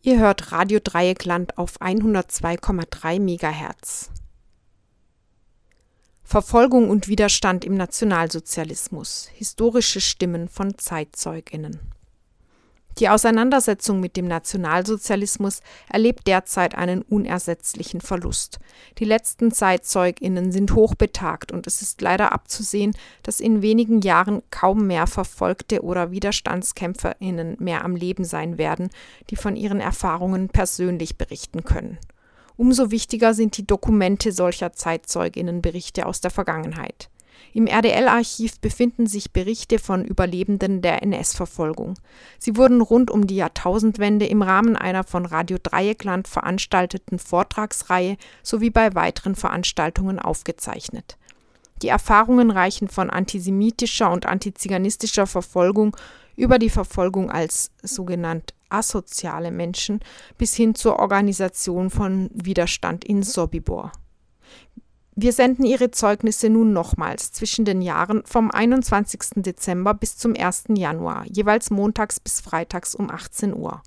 Ihr hört Radio Dreieckland auf 102,3 MHz. Verfolgung und Widerstand im Nationalsozialismus. Historische Stimmen von Zeitzeuginnen. Die Auseinandersetzung mit dem Nationalsozialismus erlebt derzeit einen unersetzlichen Verlust. Die letzten Zeitzeuginnen sind hochbetagt und es ist leider abzusehen, dass in wenigen Jahren kaum mehr Verfolgte oder Widerstandskämpferinnen mehr am Leben sein werden, die von ihren Erfahrungen persönlich berichten können. Umso wichtiger sind die Dokumente solcher Zeitzeuginnenberichte aus der Vergangenheit. Im RDL-Archiv befinden sich Berichte von Überlebenden der NS-Verfolgung. Sie wurden rund um die Jahrtausendwende im Rahmen einer von Radio Dreieckland veranstalteten Vortragsreihe sowie bei weiteren Veranstaltungen aufgezeichnet. Die Erfahrungen reichen von antisemitischer und antiziganistischer Verfolgung über die Verfolgung als sogenannt asoziale Menschen bis hin zur Organisation von Widerstand in Sobibor. Wir senden Ihre Zeugnisse nun nochmals zwischen den Jahren vom 21. Dezember bis zum 1. Januar, jeweils montags bis freitags um 18 Uhr.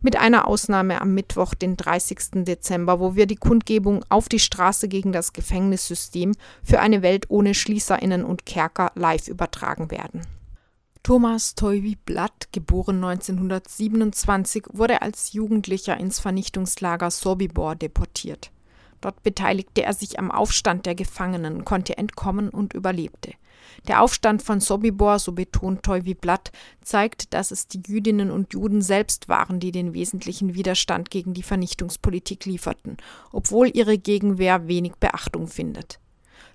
Mit einer Ausnahme am Mittwoch, den 30. Dezember, wo wir die Kundgebung auf die Straße gegen das Gefängnissystem für eine Welt ohne Schließerinnen und Kerker live übertragen werden. Thomas Teuvi Blatt, geboren 1927, wurde als Jugendlicher ins Vernichtungslager Sobibor deportiert. Dort beteiligte er sich am Aufstand der Gefangenen, konnte entkommen und überlebte. Der Aufstand von Sobibor, so betont Teuvi Blatt, zeigt, dass es die Jüdinnen und Juden selbst waren, die den wesentlichen Widerstand gegen die Vernichtungspolitik lieferten, obwohl ihre Gegenwehr wenig Beachtung findet.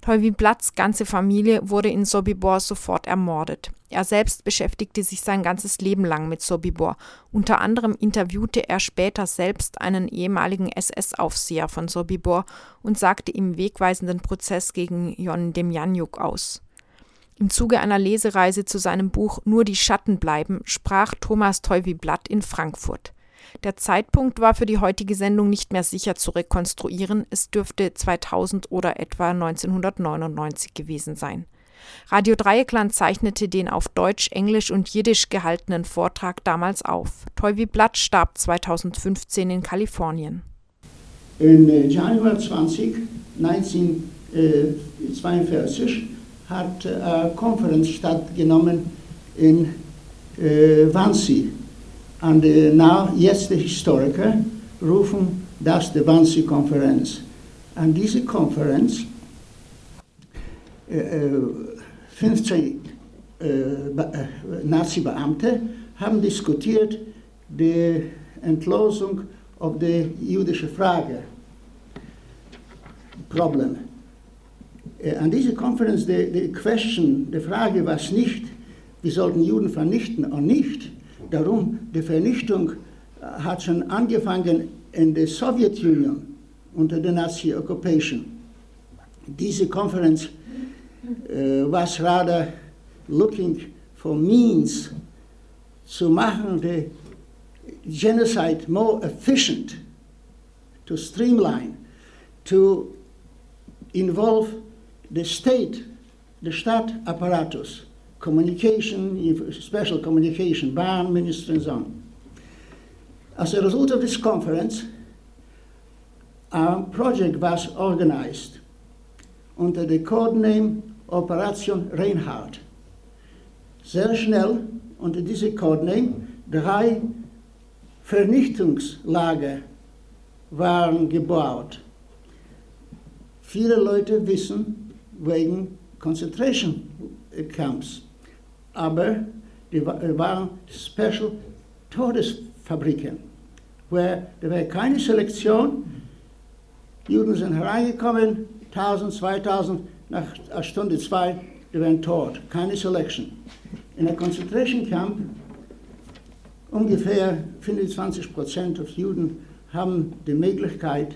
Teuvi Blatts ganze Familie wurde in Sobibor sofort ermordet. Er selbst beschäftigte sich sein ganzes Leben lang mit Sobibor. Unter anderem interviewte er später selbst einen ehemaligen SS-Aufseher von Sobibor und sagte im wegweisenden Prozess gegen Jon Demjanjuk aus. Im Zuge einer Lesereise zu seinem Buch Nur die Schatten bleiben sprach Thomas Teuvi Blatt in Frankfurt. Der Zeitpunkt war für die heutige Sendung nicht mehr sicher zu rekonstruieren, es dürfte 2000 oder etwa 1999 gewesen sein. Radio Dreieckland zeichnete den auf Deutsch, Englisch und Jiddisch gehaltenen Vortrag damals auf. Teuvi Blatt starb 2015 in Kalifornien. In äh, Januar 20, 1942 hat eine Konferenz stattgenommen in äh, Wannsee an die nach jetzt die Historiker rufen das die Wannsee-Konferenz. An diese Konferenz äh, 15 äh, äh, Nazi-Beamte haben diskutiert die Entlosung auf die jüdische Frage. Problem. Äh, an dieser Konferenz die, die Question, die Frage war nicht, wir sollten Juden vernichten oder nicht, darum, die Vernichtung äh, hat schon angefangen in der Sowjetunion unter der Nazi-Occupation. Diese Konferenz Uh, was rather looking for means to make the genocide more efficient, to streamline, to involve the state, the state apparatus, communication, special communication, Bahn, Minister, and so on. As a result of this conference, a project was organized under the code name Operation Reinhardt. Sehr schnell unter diesem Codename drei Vernichtungslager waren gebaut. Viele Leute wissen wegen Concentration Camps, aber die waren Special Todesfabriken, wo da war keine Selektion. Juden sind hereingekommen, 1000, 2000 nach einer Stunde, zwei, die werden tot. Keine Selection. In einem Concentration Camp ungefähr 25 Prozent der Juden haben die Möglichkeit,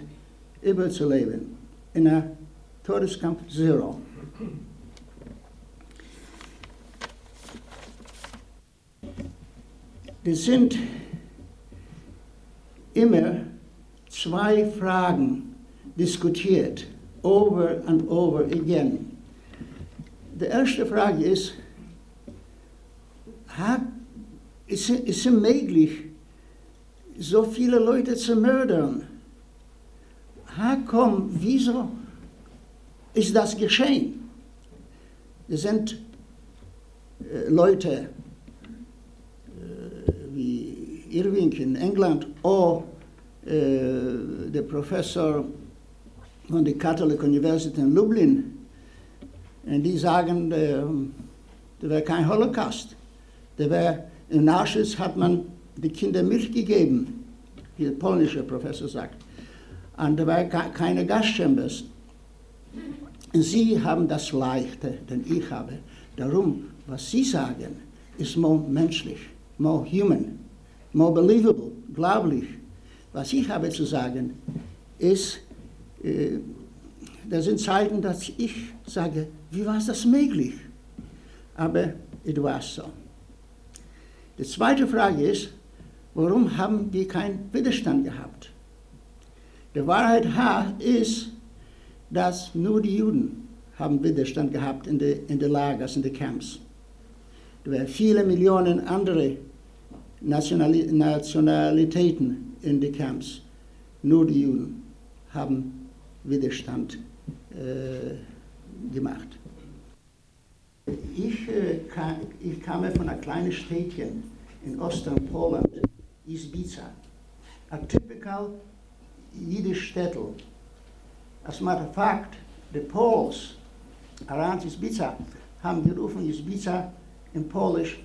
überzuleben. In einem Todeskamp zero. Es sind immer zwei Fragen diskutiert over and over again. De erste Frage ist, ist, ist es möglich, so viele Leute zu mördern. Ha, komm, wieso ist das geschehen? Es sind äh, Leute äh, wie Irving in England oder äh, der Professor von der Catholic University in Lublin, und die sagen, äh, da wäre kein Holocaust. Da wär, Im Nachschuss hat man die Kinder Milch gegeben, wie der polnische Professor sagt. Und da war keine Gaschambers. Sie haben das Leichte, denn ich habe. Darum, was Sie sagen, ist more menschlich, more human, more believable, glaublich. Was ich habe zu sagen, ist, das sind Zeiten, dass ich sage, wie war das möglich? Aber es war so. Die zweite Frage ist, warum haben die keinen Widerstand gehabt? Die Wahrheit ist, dass nur die Juden haben Widerstand gehabt in den in Lagers, in den Camps. Da waren viele Millionen andere Nationali Nationalitäten in den Camps. Nur die Juden haben Widerstand äh, gemacht. Ich, äh, kam, ich kam von einem kleinen Städtchen in Osten Poland, Izbica. Ein typical jüdisch Städtel. As a matter of fact, the Poles around Izbica haben gerufen Izbica in Polish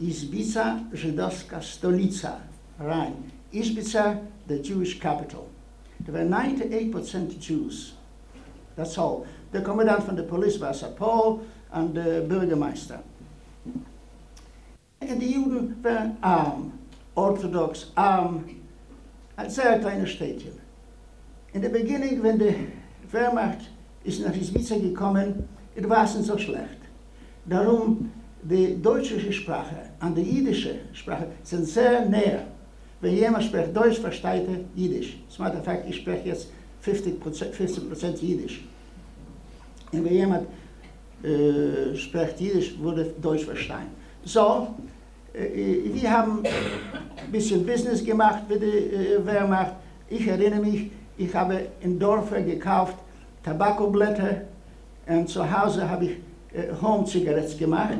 Izbica Żydowska Stolica, rein. Izbica, the Jewish capital. There were 98% Jews. That's all. Der Kommandant von der Polizei war Sir Paul, an den Bürgermeister. Und die Juden waren arm, orthodox, arm, ein sehr kleines Städtchen. In der Beginning, wenn die Wehrmacht ist nach Izbica gekommen, es war nicht so schlecht. Darum, die deutsche Sprache und die jüdische Sprache sind sehr näher. Wenn jemand spricht Deutsch, versteht er Jiddisch. Das macht der ich spreche jetzt 50%, 50 Jiddisch. Und wenn jemand äh, spricht Jiddisch, würde Deutsch verstehen. So, äh, wir haben ein bisschen Business gemacht mit der äh, Wehrmacht. Ich erinnere mich, ich habe in Dörfer gekauft Tabakoblätter und zu Hause habe ich äh, Home-Zigaretten gemacht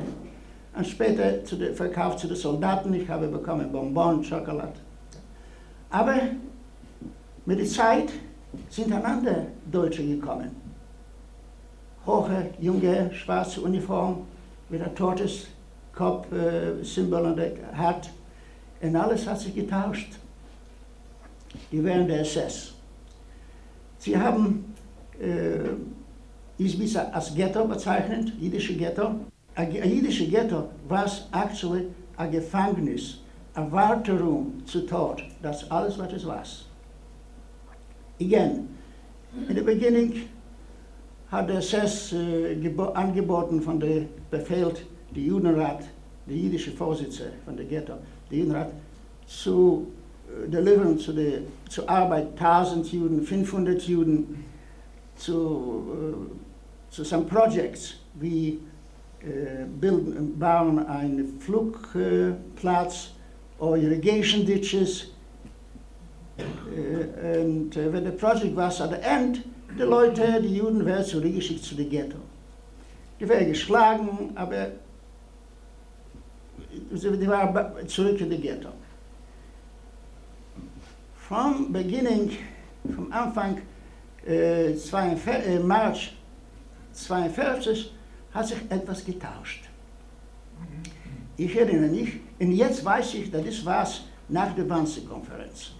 und später zu verkauft zu den Soldaten. Ich habe bekommen Bonbon, Schokolade. Aber mit der Zeit sind einander Deutsche gekommen hohe, junge, schwarze Uniform mit einem totes Kopfsymbol äh, an der Hat. Und alles hat sich getauscht. Die wären der SS. Sie haben äh, Izbica als Ghetto bezeichnet, jüdische Ghetto. Ein jüdische Ghetto war actually ein Gefängnis, Warterum zu Tod. Das alles, was es war. Again, in der Beginning hat der SS äh, angeboten von der Befehl, die Judenrat, der jüdische Vorsitzende von der Ghetto, der Judenrat, zu äh, deliveren zu der zu Arbeit 1000 Juden, 500 Juden, zu, äh, zu some projects wie äh, bilden, bauen einen Flugplatz oder Irrigation Ditches. Äh, und äh, wenn der Projekt war, at the end, die Leute, die Juden werden zurückgeschickt zu den Ghetto. Die werden geschlagen, aber die waren zurück in die Ghetto. Vom Beginning, vom Anfang äh, 42, äh, März 42 hat sich etwas getauscht. Ich erinnere mich, und jetzt weiß ich, das war nach der Wannsee-Konferenz.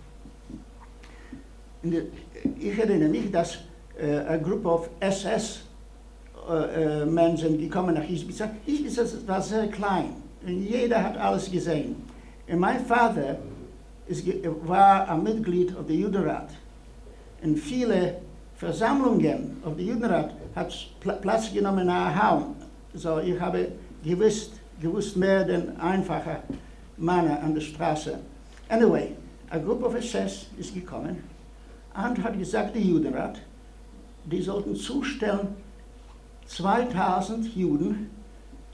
Ich erinnere mich, dass äh, of SS äh, äh, Menschen gekommen nach Izbica. Izbica war sehr klein und jeder hat alles gesehen. Und mein Vater ist, war ein Mitglied of the Judenrat. Und viele Versammlungen auf der Judenrat hat Platz genommen in Ahaun. So, ich habe gewusst, gewusst mehr denn einfache Männer an der Straße. Anyway, a group of SS ist gekommen und hat gesagt, der Judenrat, die sollten zustellen 2000 Juden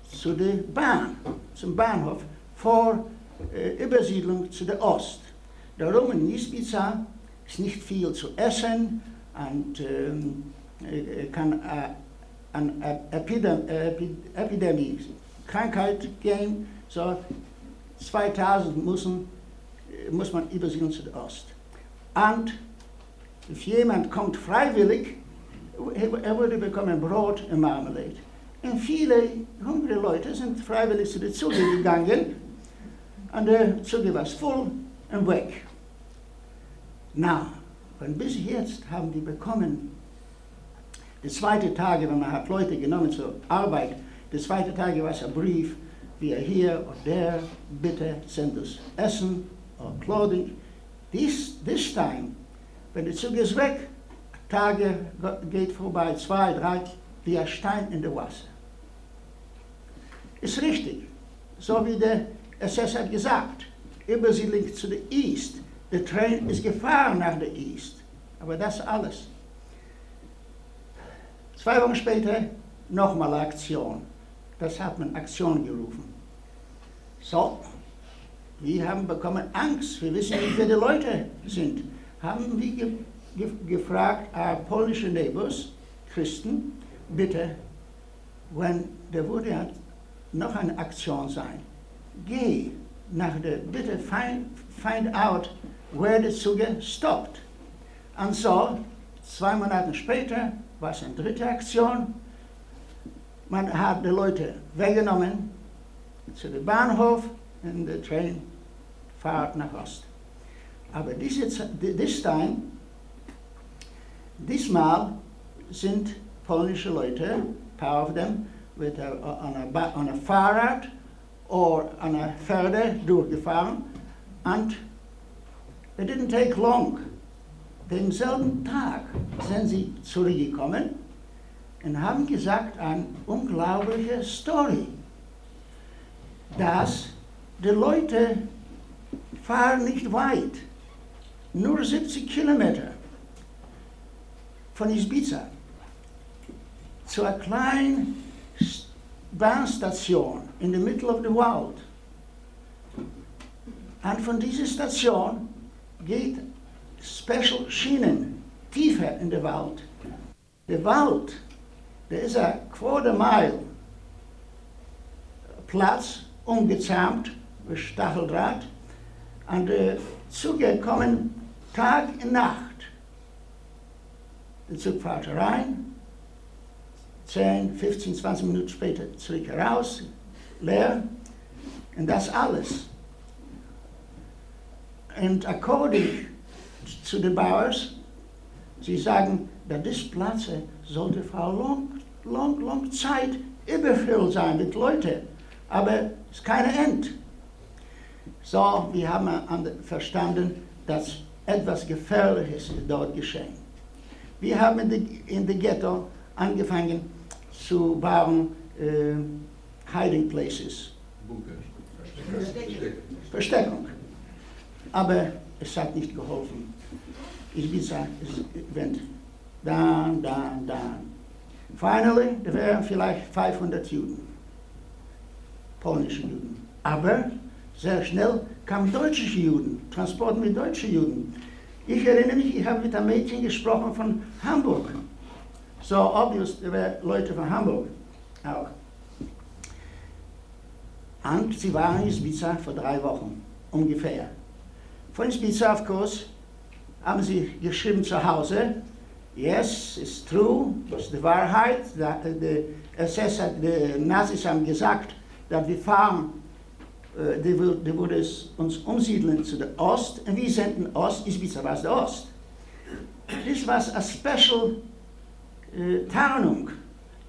zu der Bahn, zum Bahnhof, vor äh, Übersiedlung zu der Ost. Darum in Nisbica ist nicht viel zu essen und ähm, äh, kann äh, an Epidem Epid Epidemie, Krankheit gehen. So 2000 müssen, muss man übersiedeln zu der Ost. Und wenn jemand kommt freiwillig, er würde bekommen Brot und Marmelade. Und viele hungrige Leute sind freiwillig zu den Züge gegangen und der Zug war voll und weg. Na, und bis jetzt haben die bekommen, die zweite Tage, wenn man hat Leute genommen zur Arbeit, die zweite Tage war es ein Brief, wie er hier oder der, bitte send uns Essen oder Kleidung. This, this time, wenn der Zug ist weg, Tage geht vorbei, zwei, drei, wie ein Stein in der Wasser. Ist richtig, so wie der SS hat gesagt, Übersiedlung zu der East. Der Train ist gefahren nach der East. Aber das alles. Zwei Wochen später nochmal Aktion. Das hat man Aktion gerufen. So, wir haben bekommen Angst. Wir wissen nicht, wer die Leute sind. Haben wir ge ge gefragt, our polnische neighbors, Christen, bitte, wenn der wurde hat, noch eine Aktion sein. Geh nach der, bitte find, find out where the Zuge stopped. Und so, zwei Monate später, war es eine dritte Aktion. Man hat die Leute weggenommen zu dem Bahnhof und der Train fährt nach Ost. Aber diese, this time, diesmal sind polnische Leute, paar of them, with a, on, a, on a Fahrrad oder an a Pferde durchgefahren und it didn't take long. Denselben Tag sind sie zurückgekommen und haben gesagt eine unglaubliche Story, dass die Leute fahren nicht weit, nur 70 Kilometer von Ibiza zu einer kleinen Bahnstation in the middle of the. Und von dieser Station geht Special Schienen tiefer in den Wald. Der Wald, der ist ein Quarter Mile Platz, umgezahmt mit Stacheldraht. Und die Züge kommen Tag und Nacht. Der Zug fährt rein, 10, 15, 20 Minuten später zurück heraus, leer. Und das alles. Und according zu den Bauers, sie sagen, dass das Platz sollte vor long, long, long Zeit überfüllt sein mit Leuten. Aber es ist keine End. So, wir haben verstanden, dass etwas Gefährliches dort geschehen. Wir haben in der Ghetto angefangen zu bauen äh, Hiding Places. Bunker. Versteckung. Aber es hat nicht geholfen. Es went down, down, down. Finally, da wären vielleicht 500 Juden, polnische Juden. Aber sehr schnell kamen deutsche Juden, Transport mit deutschen Juden. Ich erinnere mich, ich habe mit einem Mädchen gesprochen von Hamburg. So obvious, da waren Leute von Hamburg auch. Und sie waren in Ibiza vor drei Wochen, ungefähr. Von Ibiza, of course, haben sie geschrieben zu Hause, yes, it's true, das ist die Wahrheit, die SS hat, die Nazis haben gesagt, dass wir fahren, äh, die, die würde uns umsiedeln zu der Ost, und wir senden Ost, Ibiza war der Ost. Das war eine special äh, Tarnung.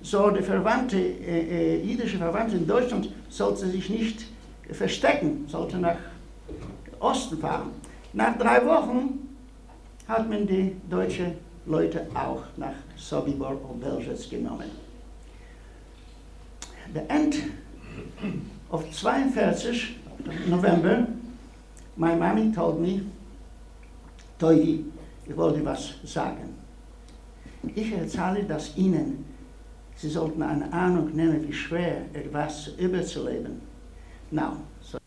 So, die Verwandte, äh, äh, jüdische Verwandte in Deutschland sollte sich nicht verstecken, sollte nach Osten fahren. Nach drei Wochen hat man die deutschen Leute auch nach Sobibor und Belzec genommen. The end of 42 November, my mommy told me, Toivi, ich wollte was sagen. Ich erzähle das Ihnen. Sie sollten eine Ahnung nehmen, wie schwer etwas überzuleben. Now, so,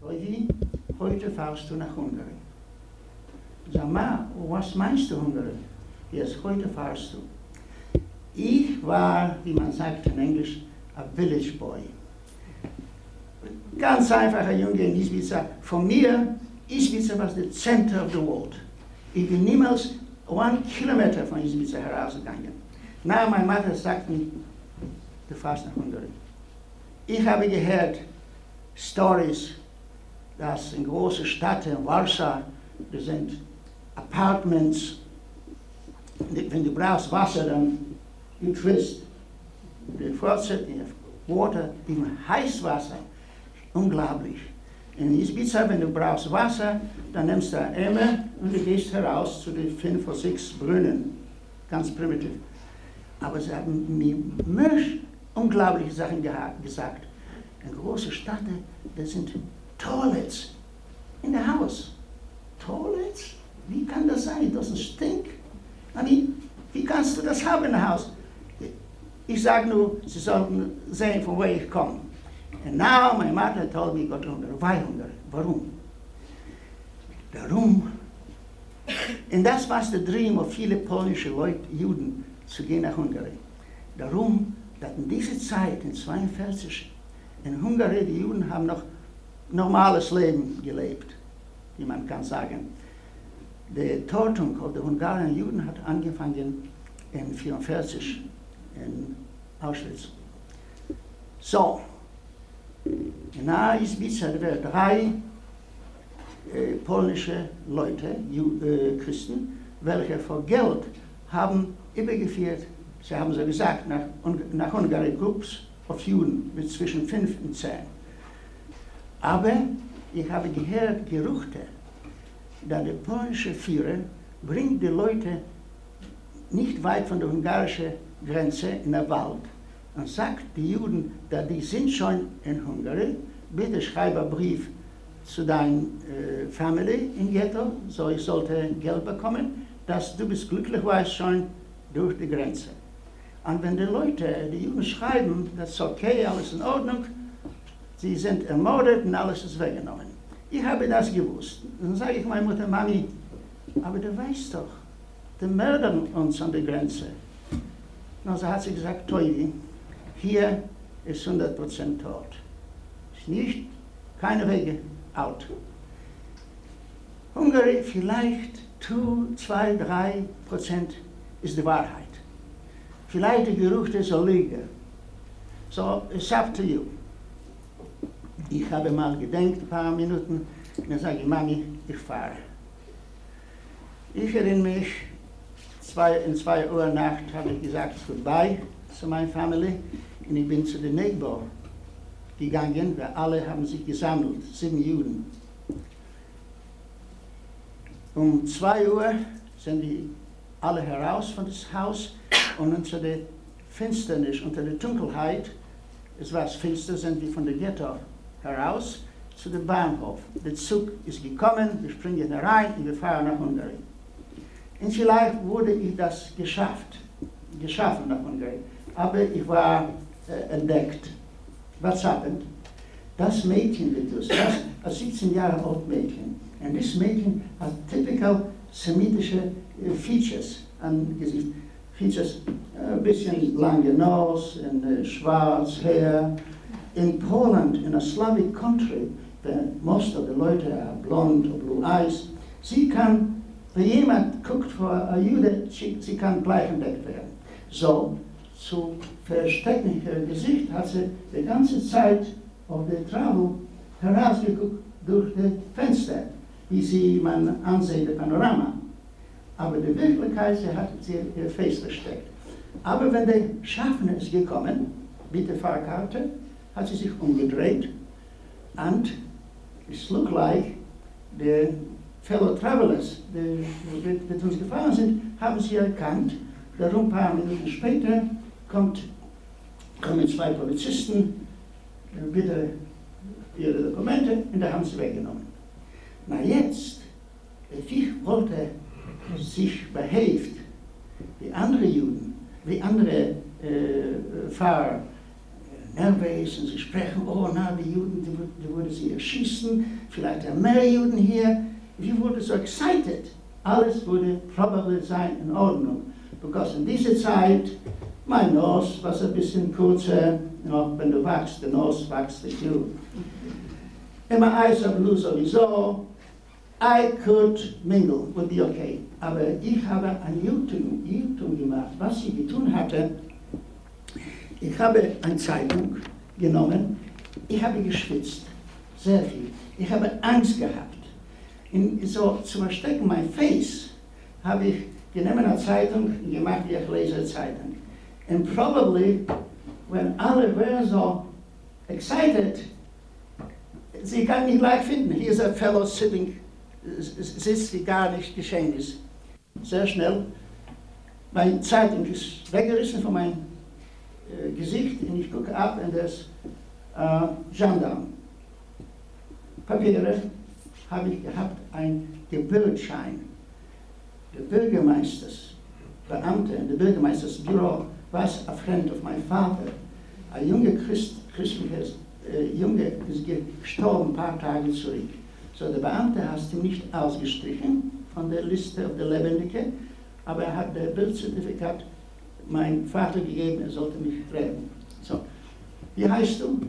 Toivi, heute fahrst du nach Ungarn. Sag mal, was meinst du, Hungary? Jetzt, heute fahrst du. Ich war, wie man sagt in Englisch, a village boy. Ganz einfacher Junge in Isbiza. Von mir, Isbiza war the center of the world. Ich bin niemals one Kilometer von Isbiza herausgegangen. Na, meine Mutter sagt mir, du fährst nach Ungarn. Ich habe gehört Stories, dass in großen Städten, Warschau, sind Apartments, wenn du brauchst Wasser, dann du triffst die Faucet, Water, im Heißwasser. Unglaublich. In Ibiza, wenn du brauchst Wasser, dann nimmst du eine Emmer und du gehst heraus zu den fünf oder sechs Brunnen. Ganz primitiv. Aber sie haben mir unglaubliche Sachen gesagt. In großen Stadt, da sind Toilets in der Haus. Toilets? Wie kann das sein? Das ist Stink. I wie kannst du das haben im Haus? Ich sage nur, sie sollten sehen, von wo ich komme. And now my mother told me, Gott Hunger. Why Hunger? Warum? Darum. Und das war der Dream of viele polnische Leute, Juden, zu gehen nach Ungarn. Darum, dass in dieser Zeit, in 1942, in Ungarn, die Juden haben noch normales Leben gelebt, wie man kann sagen. Die Tötung der ungarischen Juden hat angefangen in 1944 in Auschwitz. So, na Izbica waren drei äh, polnische Leute, Ju, äh, Christen, welche vor Geld haben übergeführt, sie haben so gesagt, nach, nach Ungarn Groups of Juden mit zwischen fünf und zehn. Aber ich habe gehört Gerüchte, dass der polnische Führer bringt die Leute nicht weit von der ungarischen Grenze in den Wald und sagt die Juden, dass die sind schon in Ungarn, bitte schreibe einen Brief zu deiner äh, Family in Ghetto, so ich sollte Geld bekommen, dass du bist glücklich warst schon durch die Grenze. Und wenn die Leute, die Juden schreiben, das ist okay, alles in Ordnung, sie sind ermordet und alles ist weggenommen. Ich habe das gewusst. Dann sage ich meiner Mutter, Mami, aber du weißt doch, die mördern uns an der Grenze. Und so hat sie gesagt, Toivi, hier ist 100% tot. Ist nicht, keine Wege out. Hungary vielleicht 2, 3 Prozent ist die Wahrheit. Vielleicht die Gerüchte soll liegen. So, it's up to you. Ich habe mal gedenkt, ein paar Minuten, und dann sage ich, Mami, ich fahre. Ich erinnere mich, zwei, in zwei Uhr Nacht habe ich gesagt, goodbye zu meiner Familie und ich bin zu den Neighbor gegangen, weil alle haben sich gesammelt, sieben Juden. Um zwei Uhr sind die alle heraus von das Haus und unter der Finsternis, unter der Dunkelheit, es war finster, sind wir von der Ghetto heraus zu dem Bahnhof. Der Zug ist gekommen, wir springen herein und wir fahren nach Ungarn. Und vielleicht wurde ich das geschafft, geschaffen nach Ungarn. Aber ich war äh, entdeckt. Was happened? Das Mädchen, das, das 17 Jahre alt Mädchen, und das Mädchen hat typical semitische äh, Features an Gesicht. Features, ein bisschen lange Nose und äh, schwarz Hair. In Poland, in a Slavic country, where most of the Leute are blond or blue eyes, sie kann wenn jemand guckt vor ein Jude, sie, sie kann gleich entdeckt werden. So, zu verstecken ihr Gesicht hat sie die ganze Zeit auf der Travel herausgeguckt durch das Fenster, wie sie man ansieht, das Panorama. Aber die Wirklichkeit, sie hat sie ihr Face versteckt. Aber wenn der Schaffner ist gekommen, mit der Fahrkarte, hat sie sich umgedreht und es looked like the fellow travelers, die mit uns gefahren sind, haben sie erkannt. Darum ein paar Minuten später kommt, kommen zwei Polizisten, bitte ihre Dokumente, und da haben sie weggenommen. Na jetzt, der Viech wollte sich behelft, wie andere Juden, wie andere äh, Fahrer, nervös und sie sprechen, oh na, die Juden, die, die würden sie erschießen, vielleicht haben mehr Juden hier, wir wurden so excited. Alles würde probably sein in Ordnung. Because in dieser Zeit, mein Nose war ein bisschen you know, wenn du wachst, der Nose wächst with you. And my eyes are blue sowieso. I could mingle, would be okay. Aber ich habe ein Irrtum gemacht. Was ich getan hatte, ich habe eine Zeitung genommen, ich habe geschwitzt, sehr viel. Ich habe Angst gehabt. In, so zu verstecken mein Face habe ich genommen eine Zeitung und gemacht, ich lese Zeitung. And probably, when alle were so excited, sie kann mich gleich finden. Hier ist ein Fellow sitting, sitzt, wie gar nicht geschehen ist. Sehr schnell. Meine Zeitung ist weggerissen von meinem Gesicht und ich gucke ab in das äh, Gendarm. Papiere habe ich gehabt, ein Geburtsschein. Der Bürgermeisters, Beamte in der Bürgermeistersbüro was ein Freund of mein Vater. Ein junger Christ, christlicher äh, Junge ist gestorben ein paar Tage zurück. So der Beamte hat ihn nicht ausgestrichen von der Liste der Lebendigen, aber er hat der Bildzertifikat meinem Vater gegeben, er sollte mich retten. So, wie heißt du?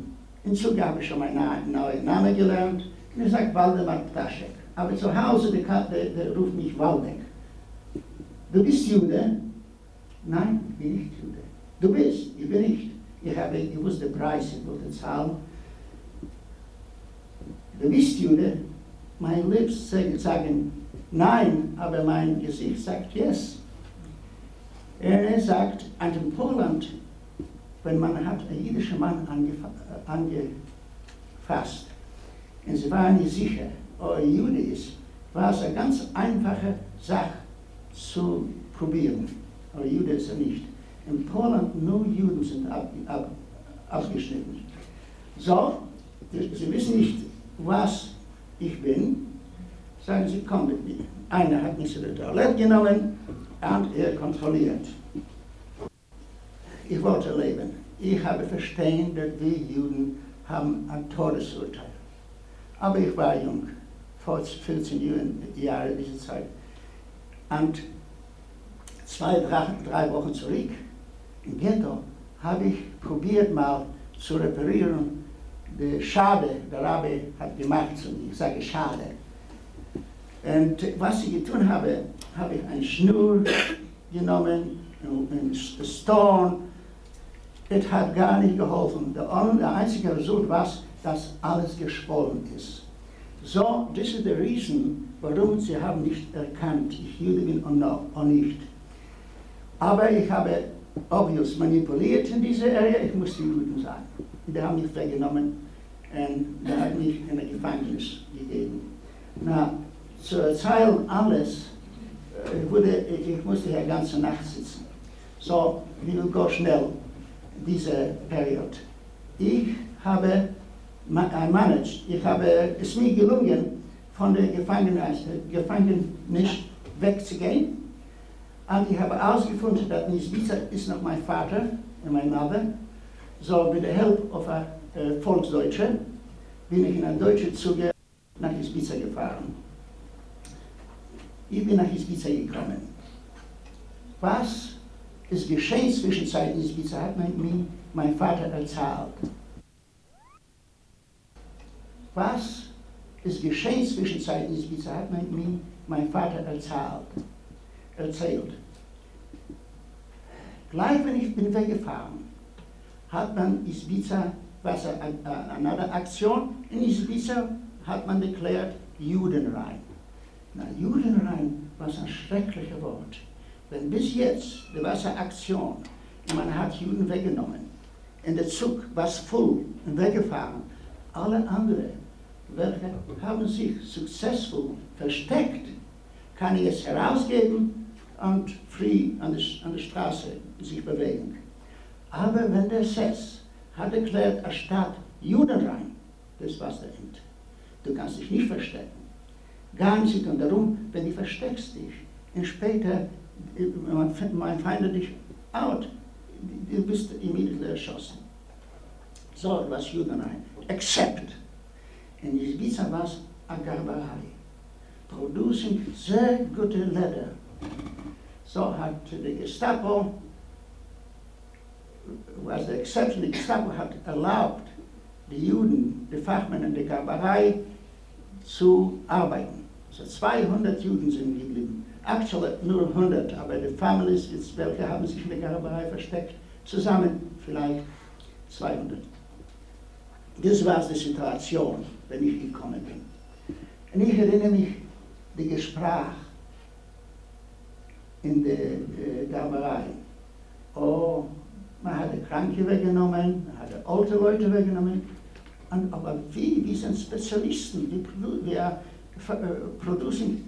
In Zug habe ich schon meinen neuen Namen gelernt. Und sagt Waldemar Ptaschek. Aber zu Hause, der, der, der ruft mich Waldeck. Du bist Jude? Nein, ich bin nicht Jude. Du bist, ich bin nicht. Ich habe gewusst, den Preis, ich wollte zahlen. Du bist Jude? Mein Lips sagen nein, aber mein Gesicht sagt yes. Er sagt, an dem Poland, wenn man hat einen jüdischen Mann angefasst, und sie waren nicht sicher, ob er Jude ist, war es eine ganz einfache Sache zu probieren. Aber Jude ist er nicht. In Polen nur Juden sind ab, ab, abgeschnitten. So, sie wissen nicht, was ich bin, sagen sie, komm mit mir. Einer hat mich zu der Toilette genommen und er kontrolliert. Ich wollte leben. Ich habe verstehen, dass wir Juden haben ein Todesurteil. Aber ich war jung, vor 14 Jahren dieser Zeit. Und zwei, drei, Wochen zurück im Ghetto habe ich probiert mal zu reparieren, die Schade, der Rabbi hat gemacht zu mir. Ich sage Schade. Und was ich getan habe, habe ich eine Schnur genommen, einen Stone. Es hat gar nicht geholfen. Der, einzige Result war, dass alles geschwollen ist. So, das ist der Reason, warum sie haben nicht erkannt, ich Jude bin und nicht. Aber ich habe obvious manipuliert in dieser Area, ich musste Juden sein. Die haben mich weggenommen und der hat mich in ein Gefängnis gegeben. Na, zu erzählen alles, äh, wurde, ich musste hier ganze Nacht sitzen. So, we will go schnell, diese Periode. Ich habe I managed, ich habe es mir gelungen, von der Gefängnis wegzugehen. Und ich habe herausgefunden, dass Nisbita ist noch mein Vater und meine Mutter. So, mit der Hilfe einer äh, Volksdeutsche bin ich in einem deutschen Zuge nach Nisbita gefahren. Ich bin nach Nisbita gekommen. Was ist geschehen zwischenzeitlich in Nisbita, hat mir mein Vater erzählt. Was ist geschehen zwischenzeitlich in Nisbita, hat mir mein Vater erzählt erzählt. Gleich wenn ich bin weggefahren, hat man Isbiza, was eine andere Aktion, in Isbiza hat man deklärt Judenrein. Na, Judenrein war ein schreckliches Wort. Wenn bis jetzt, da war eine Aktion, und man hat Juden weggenommen, in der Zug war voll und weggefahren, alle anderen, welche haben sich successful versteckt, kann ich es herausgeben und frei an der, an der Straße sich bewegen. Aber wenn der Sess hat erklärt, er statt Judenrein, das was der End. Du kannst dich nicht verstecken. Gar nicht. Und darum, wenn du versteckst dich, und später, mein Feind dich out, du bist immediately erschossen. So, was Judenrein. Except, in Ibiza eine Garberei. producing sehr gute Leder. So hat die Gestapo, was the exception, die Gestapo hat erlaubt, die Juden, die Fachmänner der Gerberei zu arbeiten. So 200 Juden sind geblieben. Actually nur 100, aber die Families, jetzt welche haben sich in der Gerberei versteckt, zusammen vielleicht 200. Das war die Situation, wenn ich gekommen bin. Und ich erinnere mich, die Gespräche in der äh, Gerberei. Oh, man hatte Kranke weggenommen, man hatte alte Leute weggenommen. Aber wir sind Spezialisten, wir, wir uh, producing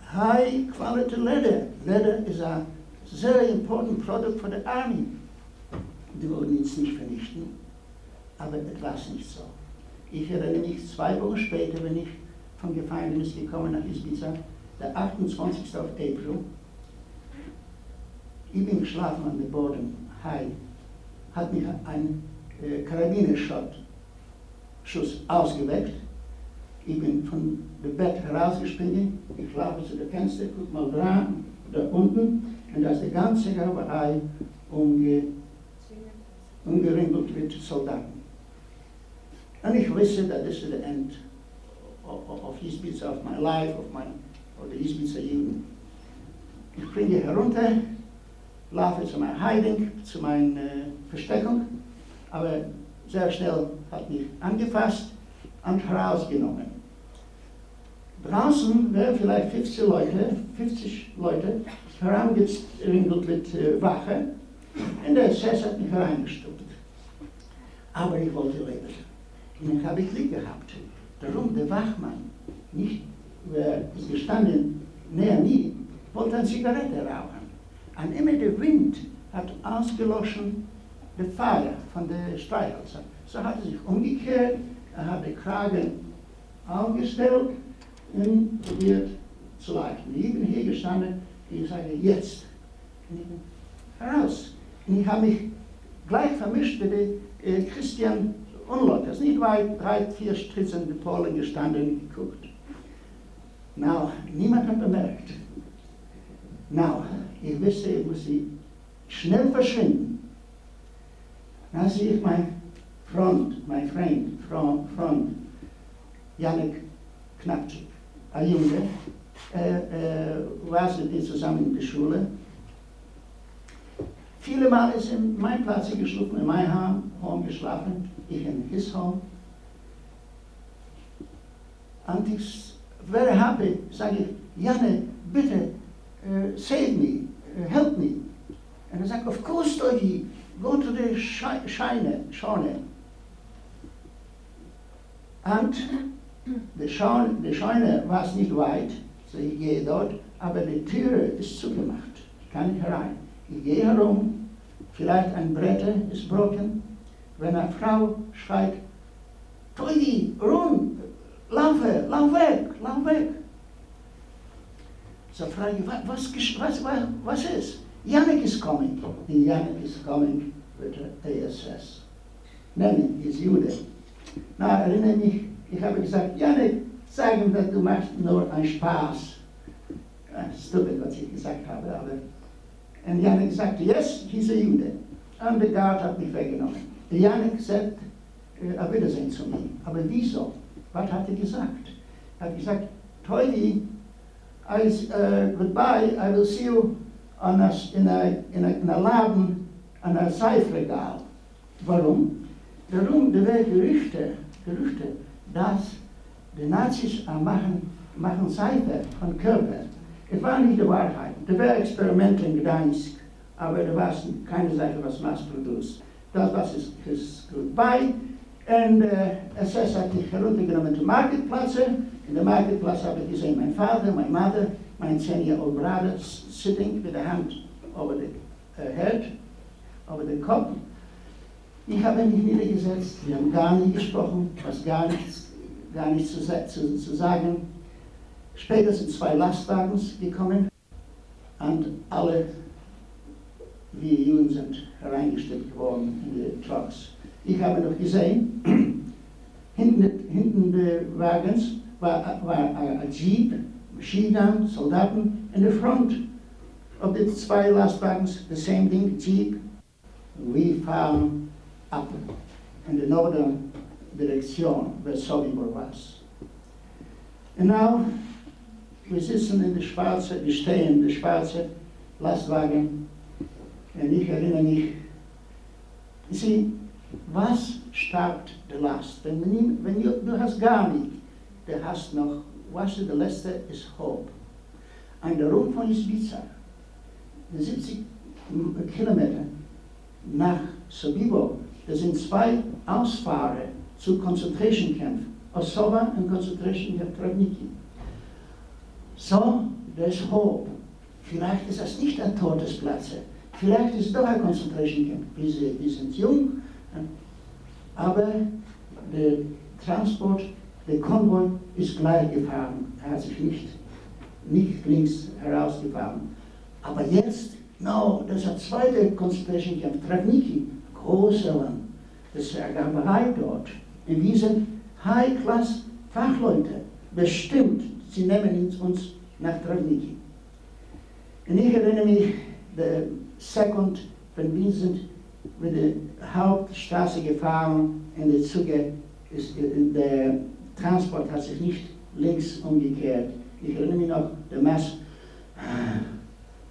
high quality leather. Leather is a very important product for the army. Die wollten uns nicht vernichten, aber es war nicht so. Ich erinnere mich, zwei Wochen später, wenn ich vom Gefängnis gekommen nach Ibiza, der 28. April, ich bin geschlafen an dem Boden, high, hat mich ein äh, Karabinerschuss ausgeweckt. Ich bin von dem Bett herausgesprungen, ich laufe zu dem Fenster, guck mal dran, da unten, und da ist die ganze Gerberei umge, umgerimpelt mit Soldaten. Und ich wusste, that this is the end of, of Isbiza, of my life, of my, of the Isbiza Juden. Ich springe herunter, laufe zu meiner Hiding, zu meiner äh, Versteckung, aber sehr schnell hat mich angefasst und herausgenommen. Draußen wären vielleicht 50 Leute, 50 Leute herangeringelt mit äh, Wache und der SS hat mich hereingestuft. Aber ich wollte leben. Und ich habe Glück gehabt. Darum der Wachmann, nicht wer gestanden, näher nie, wollte eine Zigarette rauchen. Und immer der Wind hat ausgeloschen die Feuer von der Streichhölzer. So hat er sich umgekehrt, er hat den Kragen aufgestellt und probiert zu leiten. Ich bin hier gestanden, ich sage, jetzt. Und ich bin heraus. Und ich habe mich gleich vermischt mit dem äh, Christian Unlott. Er ist nicht weit, drei, vier Schritte in Polen gestanden und geguckt. Now, niemand hat bemerkt. Now, ich wusste, ich muss sie schnell verschwinden. Sehe ich mein Freund, mein Freund, Freund, Freund Janik Knapczyk, ein Junge, äh, äh, war sie zusammen in der Schule. Viele Mal ist in mein Platz geschlafen, in mein Home geschlafen, ich in his home. Und ich wäre happy, sage ich, Janne, bitte, uh, save me, uh, help me. And I said, of course, Doggy, go to the Scheine, Scheune. Und die Scheune, die Scheune war nicht weit, so ich gehe dort, aber die Türe ist zugemacht. Ich kann nicht herein. Ich gehe herum, vielleicht ein Brett ist broken. Wenn eine Frau schreit, Toidi, run, laufe, lauf weg, lauf weg. So frage ich, was, was, was, was ist? Yannick is coming. And Yannick is coming with ASS. Nenni ist Jude. Na, erinnere mich, ich habe gesagt, Yannick, sag ihm, dass du machst nur einen Spaß. Stupid, was ich gesagt habe, aber... Und Yannick sagte, yes, he's a Jude. Und der Guard hat mich weggenommen. Der Yannick sagt, äh, auf Wiedersehen zu mir. Aber wieso? Was hat er gesagt? Er hat gesagt, Teudi, I, uh, goodbye, I will see you on a, in, a, in, a, in a Laden an ein Seifregal. Warum? Darum, da wären Gerüchte, Gerüchte, dass die Nazis machen, machen Seife von Körper. Es war nicht die Wahrheit. Da wäre Experimente in Gdansk, aber da war keine Seife, was mass-produced. Das was ist, ist goodbye. Und äh, SS hat mich heruntergenommen zum Marktplatz. In der Marktplatz habe ich gesehen, mein Vater, meine Mutter, mein 10-year-old brother sitting with a hand over the uh, head, over the Kopf. Ich habe mich niedergesetzt, wir haben gar nicht gesprochen, was gar nichts, gar nichts zu, zu, zu sagen. Später sind zwei Lastwagens gekommen und alle, wir Juden sind hereingestellt worden in die Trucks. Ich habe noch gesehen, hinten, hinten des Wagens war, war ein Jeep machine gun, Soldaten, in the front of the zwei Lastwagens, the same thing, Jeep. We found up in the northern direction where Sobibor was. And now, wir sitzen in der schwarze, wir stehen in der schwarze Lastwagen und ich erinnere mich, Sie, was starrt der Last? Wenn, wenn, du, du hast gar nicht, du hast noch, was der letzte ist Hope. Der Rum von Ibiza, 70 Kilometer nach Sobibo, das sind zwei Ausfahrer zu Concentration Camp, Osova und Concentration Camp Travniki. So, there's hope. Vielleicht ist das nicht ein Todesplatz. Vielleicht ist es doch ein Concentration Camp. Wir, wir sind jung, aber der Transport, der Konvoi ist gleich gefahren. Er hat sich nicht, nicht links herausgefahren. Aber jetzt, no, das ist ein zweiter Concentration Camp, Travniki, große Land. Das ist Gerberei dort. Und wir sind High-Class-Fachleute. Bestimmt, sie nehmen uns nach Travniki. Und ich erinnere mich, der Second, wir sind mit der Hauptstraße gefahren, in der Zuge ist, der Transport hat sich nicht links umgekehrt. Ich erinnere mich noch, der Mass,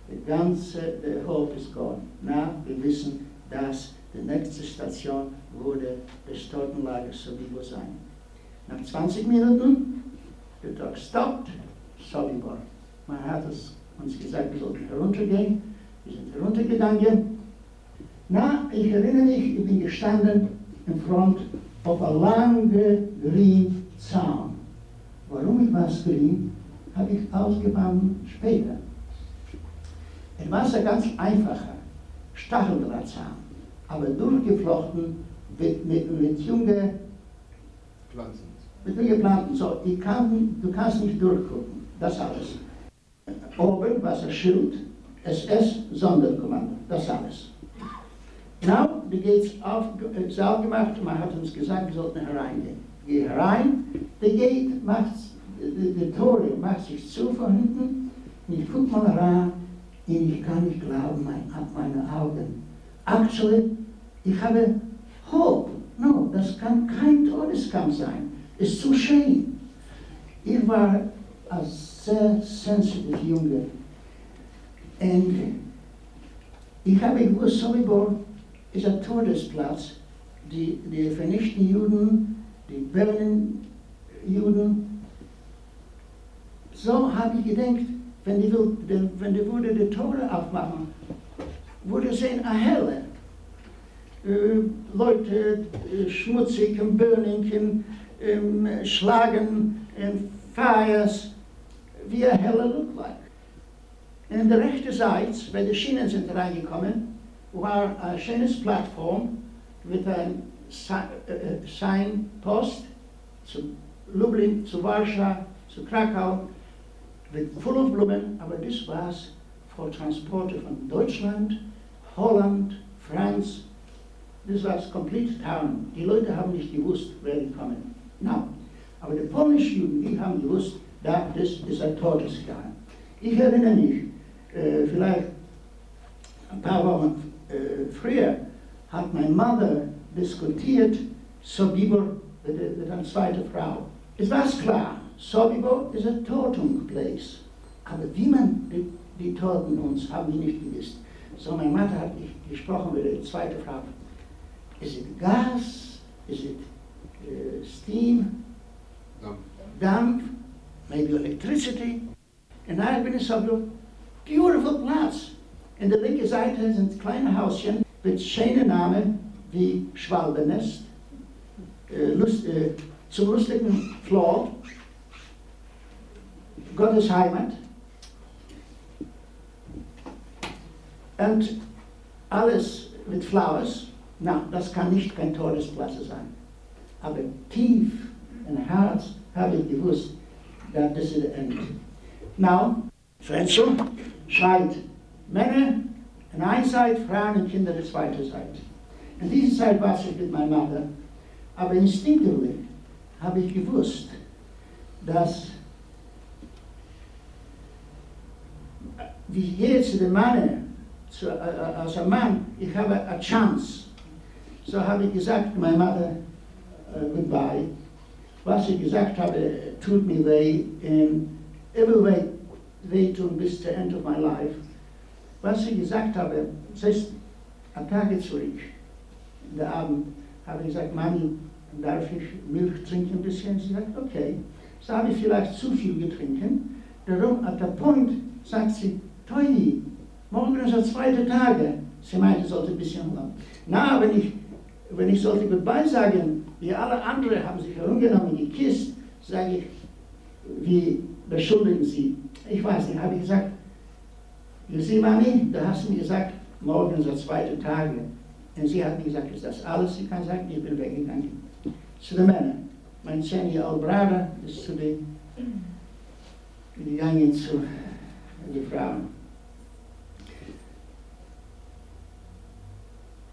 die ganze, der Hope ist gone. Na, wir wissen, dass die nächste Station würde das Totenlager Sobibor sein. Nach 20 Minuten, der Tag stoppt, Sobibor. Man hat es uns gesagt, wir sollten heruntergehen. Wir sind heruntergegangen. Na, ich erinnere mich, ich bin gestanden in front auf a lange green Zaun. Warum ich green, habe ich ausgebaut später. Es war ein ganz einfacher Stacheldrahtzaun, aber durchgeflochten mit, mit, mit junge Pflanzen. Mit jungen Pflanzen. So, die kann, du kannst nicht durchgucken. Das alles. Oben war ein Schild, SS-Sonderkommando. Das alles. Now, die Gates auf, Saal gemacht, man hat uns gesagt, wir sollten hereingehen. Geh herein, der Gate macht, die Tore macht sich zu von hinten, ich guck mal rein, und ich kann nicht glauben, mein, meine Augen. Actually, ich habe Hope. No, das kann kein Todeskampf sein. Ist zu schön. Ich war ein sehr sensitive Junge. Und ich habe gewusst, Sobibor ist ein Todesplatz. Die, die vernichten Juden, die brennen Juden. So habe ich gedacht, wenn die, wenn die würde die Tore aufmachen, würde sehen eine Helle. Äh, Leute äh, schmutzig und burning, äh, schlagen, fires, wie eine Helle look like. Und der rechte Seite, bei den Schienen sind reingekommen, war eine schöne Plattform mit einem Signpost zu Lublin, zu Warschau, zu Krakau, mit voll of Blumen, aber das war es für Transporte von Deutschland, Holland, Franz. Das war es complete town. Die Leute haben nicht gewusst, wer die kommen. Now, aber die polnischen Juden, die haben gewusst, das ist ein Todesgeheim. Ich erinnere mich, äh, vielleicht ein paar Wochen äh, früher, hat meine Mutter diskutiert, Sobibor mit, einer zweiten Frau. Es war klar, Sobibor ist ein Totungplatz. Aber wie man die, die Toten uns, haben die nicht gewusst. So, meine Mutter hat gesprochen mit der zweiten Frau. Ist es Gas? Ist es uh, steam? Dampf. Dampf? Maybe electricity? Und dann bin ich so, beautiful Platz. In der linken Seite sind kleine Häuschen mit schönen Namen wie Schwalbennest, äh, Lust, äh, zum lustigen Floor, Gottes Heimat. Und alles mit Flowers. Na, das kann nicht kein Todesplatz sein. Aber tief im Herz habe ich gewusst, dass das ist der Ende. Now, Frenzel schreit Männer an einer Seite, Frauen und Kinder an der zweiten Seite. In dieser Zeit war ich mit meiner Mutter, aber instinktiv habe ich gewusst, dass wie gehe zu dem Mann, zu, äh, als ein Mann, ich habe eine Chance. So habe ich gesagt, meine Mutter, uh, goodbye. Was ich gesagt habe, tut mir weh, und immer weh, weh tun bis zum Ende my life. Was ich gesagt habe, das ein Tag zurück, in der Abend, habe ich gesagt, Mami, darf ich Milch trinken ein bisschen? Sie sagt, okay. So habe ich vielleicht zu viel getrunken. Darum, at der Punkt, sagt sie, Toini, morgen ist der zweite Tage. Sie meinte, ich sollte ein bisschen Hunger. Na, wenn ich, wenn ich sollte goodbye sagen, wie alle anderen haben sich herumgenommen, gekisst, sage ich, wie beschuldigen Sie? Ich weiß nicht, habe ich gesagt, you see, Mami, da hast du mir gesagt, morgen ist der zweite Tage. Und sie hat gesagt, ist das alles? Sie kann sagen, ich bin weggegangen. Zu den Männern. Mein zehnjähriger Bruder ist zu den, gegangen zu den Frauen.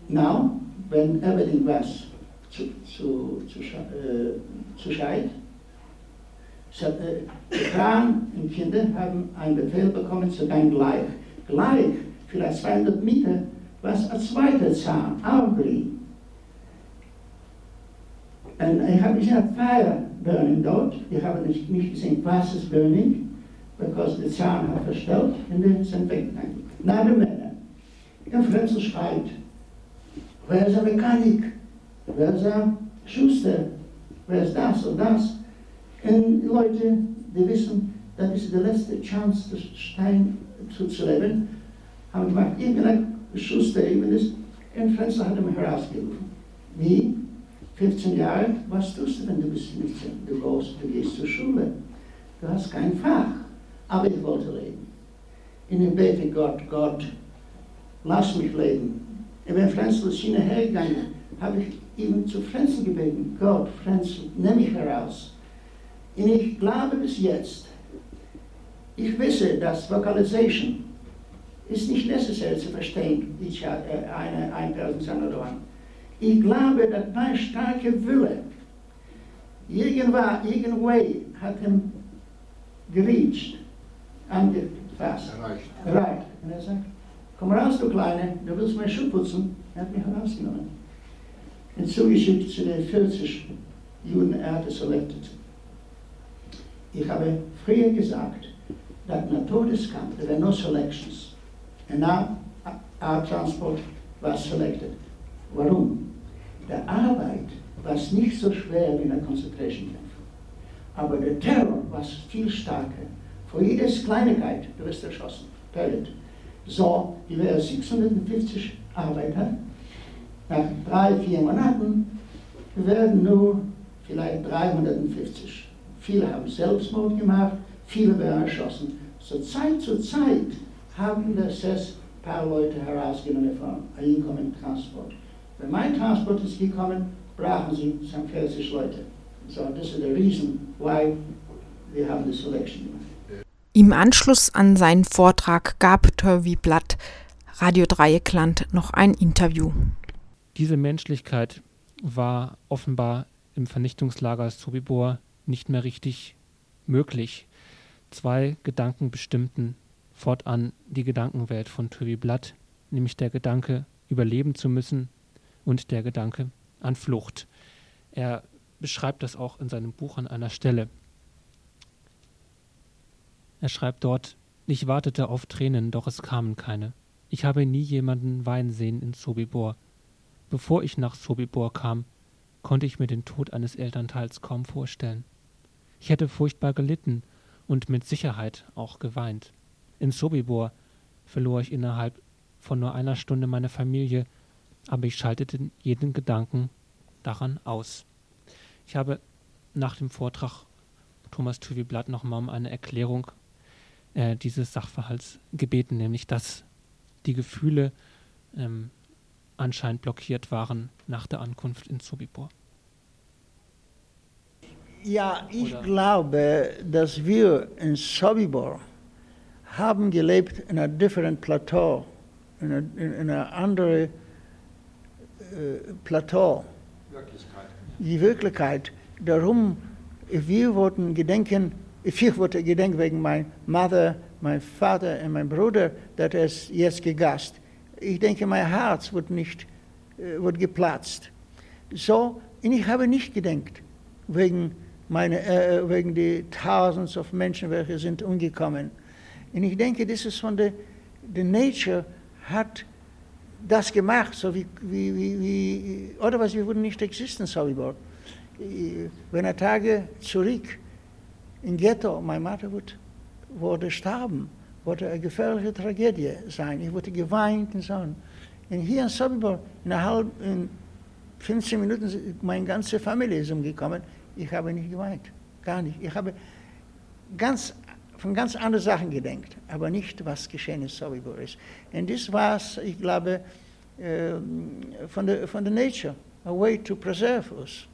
Now, when everything was zu, zu, zu, zu scheit, so, äh, die Frauen und Kinder haben einen Befehl bekommen zu gleich. Gleich, vielleicht 200 Meter, was ein zweiter Zahn, Aubrey. Und ich habe gesehen, Fire burning dort. Ich habe nicht, nicht gesehen, was ist burning, because der Zahn hat verstellt und die sind weggegangen. Na, die Männer. Der Frenzel schreit, wer ist der Mechanik? Wer ist der Schuster? Wer ist das und das? Und Leute, die wissen, das ist die letzte Chance, das Stein zu, leben, haben gemacht, irgendein Schuster eben ist, und Frenzel hat ihn herausgerufen. Wie? 15 Jahre, was tust du, wenn du bist nicht, du gehst, du gehst zur Schule? Du hast kein Fach. Aber ich wollte leben. Und ich bete Gott, Gott, lass mich leben. Und wenn Frenzel ist hergegangen, habe ich ihm zu Frenzel gebeten, Gott, Frenzel, nimm mich heraus. Und ich glaube bis jetzt, ich wisse, dass Vocalization ist nicht necessary zu verstehen, each, eine, ein Person oder one. Ich glaube, dass mein starker Wille irgendwann, irgendway hat ihn gereached, angefasst, Erreicht. erreicht. Und er sagt, komm raus, du Kleine, du willst meinen Schuh putzen. Er hat mich herausgenommen. Und zugeschickt zu den 40 Juden, er hatte selected. Ich habe früher gesagt, dass nach Todeskampf, there were no selections. And now, our transport was selected. Warum? Der Arbeit war nicht so schwer wie in der Concentration Camp. Aber der Terror war viel stärker. Vor jedes Kleinigkeit, du wirst erschossen. Period. So, die wären 650 Arbeiter. Nach drei, vier Monaten werden nur vielleicht 350. Viele haben Selbstmord gemacht, viele werden erschossen. So Zeit zu Zeit haben das SS ein paar Leute herausgenommen von Einkommen Transport. Wenn mein Transport ist gekommen, brauchen sie 40 Leute. So, this is the reason why wir haben die Selection gemacht. Im Anschluss an seinen Vortrag gab Turvey Blatt Radio Dreieckland noch ein Interview. Diese Menschlichkeit war offenbar im Vernichtungslager Sobibor nicht mehr richtig möglich. Zwei Gedanken bestimmten fortan die Gedankenwelt von Turvey Blatt, nämlich der Gedanke, überleben zu müssen und der Gedanke an Flucht. Er beschreibt das auch in seinem Buch an einer Stelle. Er schreibt dort, ich wartete auf Tränen, doch es kamen keine. Ich habe nie jemanden weinen sehen in Sobibor. Bevor ich nach Sobibor kam, konnte ich mir den Tod eines Elternteils kaum vorstellen. Ich hätte furchtbar gelitten und mit Sicherheit auch geweint. In Sobibor verlor ich innerhalb von nur einer Stunde meine Familie, aber ich schaltete jeden Gedanken daran aus. Ich habe nach dem Vortrag Thomas Tüvi-Blatt nochmal um eine Erklärung äh, dieses Sachverhalts gebeten, nämlich dass die Gefühle ähm, anscheinend blockiert waren nach der Ankunft in Sobibor. Ja, ich Oder- glaube, dass wir in Sobibor haben gelebt in einem different Plateau, in einer in, in einer anderen äh, Plateau. Wirklichkeit. Die Wirklichkeit, darum, wir wollten gedenken, ich wurde gedenkt wegen meiner Mutter, mein Vater und mein Bruder, dass es jetzt gegast. Ich denke, mein Herz wird nicht äh, wird geplatzt. So, und ich habe nicht gedenkt wegen meine, äh, wegen die Thousands of Menschen, welche sind umgekommen. Und ich denke, das ist von der, der Nature hat das gemacht, so wie, wie, wie, wie otherwise wir würden nicht existieren, Sobibor. Wenn er Tage zurück im Ghetto, meine Mutter wird, wurde sterben, wurde eine gefährliche Tragödie sein. Ich wurde geweint und so. Und hier in Sobibor, in, halb, in 15 Minuten, meine ganze Familie ist umgekommen. Ich habe nicht geweint, gar nicht. Ich habe ganz, von ganz anderen Sachen gedenkt, aber nicht, was geschehen ist, Sobibor ist. Und das war, ich glaube, äh, von der, von der Nature, a way to preserve us.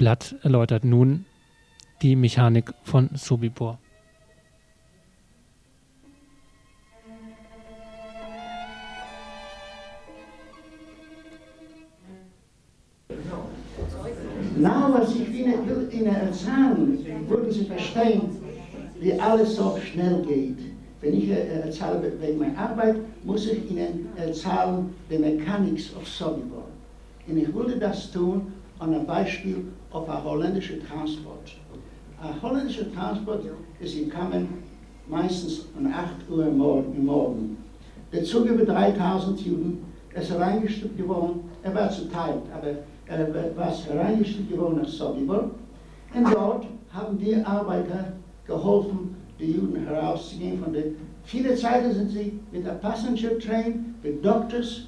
Blatt erläutert nun die Mechanik von Sobibor. Na, was ich Ihnen, Ihnen erzählen, würden Sie verstehen, wie alles so schnell geht. Wenn ich äh, erzähle wegen meiner Arbeit, muss ich Ihnen erzählen, die Mechanics of Sobibor. Und ich würde das tun an einem Beispiel auf ein holländischer Transport. Ein holländischer Transport ist gekommen meistens um 8 Uhr im Morgen. Der Zug über 3000 Juden ist reingestückt geworden, er war zerteilt, aber er war reingestückt geworden nach Sobibor. Und dort haben die Arbeiter geholfen, die Juden herauszugehen von der Viele Zeiten sind sie mit der Passenger Train, mit Doctors,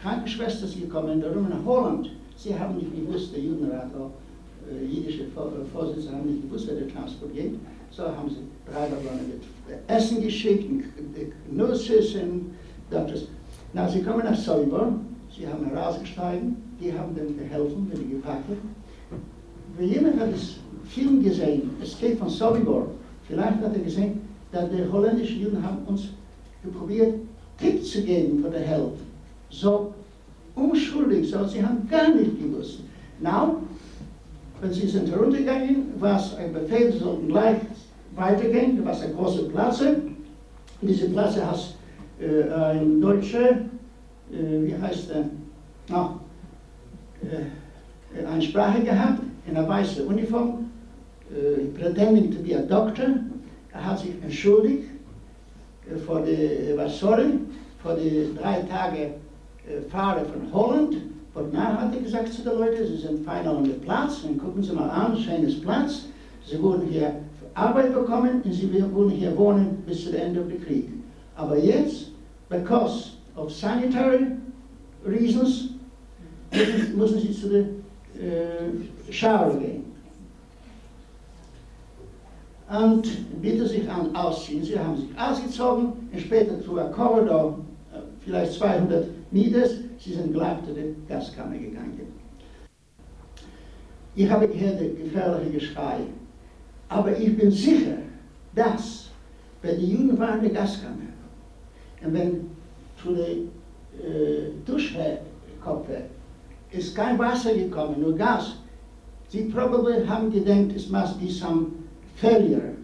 Krankenschwestern gekommen, darum nach Holland. Sie haben nicht gewusst, der Judenrat, auch äh, jüdische äh, Vorsitzende haben nicht gewusst, wer der Transport geht. So haben sie drei Wagone mit Essen geschickt, Nusses und das. Na, sie kommen nach Sobibor, sie haben herausgestiegen, die haben dem geholfen, wenn die gepackt. Wenn jemand hat das Film gesehen, es geht von Sobibor, vielleicht hat er gesehen, dass die holländischen Juden haben uns probiert, Tipps zu geben für die Hälfte. So unschuldig, so sie haben gar nicht gewusst. Now, wenn sie sind heruntergegangen, war es ein Befehl, sie sollten gleich weitergehen, es eine große Platz. Diese Platz hat äh, ein Deutscher, äh, wie heißt er, no, äh, eine Sprache gehabt, in einer weißen Uniform, äh, pretending to be a doctor. Er hat sich entschuldigt äh, vor die, was sorry, vor die drei Tage äh, fahre von Holland. Dann hat er gesagt zu den Leuten, sie sind fein an dem Platz, dann gucken Sie mal an, schönes Platz. Sie wurden hier Arbeit bekommen und sie wurden hier wohnen bis zu Ende des Krieges. Aber jetzt, because of sanitary reasons, müssen, müssen sie zu der äh, Shower gehen. Und bitte sich an ausziehen. Sie haben sich ausgezogen und später zu einem Korridor, äh, vielleicht 200 Meters, sie sind gleich zu der Gaskammer gegangen. Ich habe gehört gefährliche Geschrei, aber ich bin sicher, dass, wenn die Juden waren in der Gaskammer und wenn zu der äh, Duschkopfe ist kein Wasser gekommen, nur Gas, sie probably haben gedacht, es must be some failure.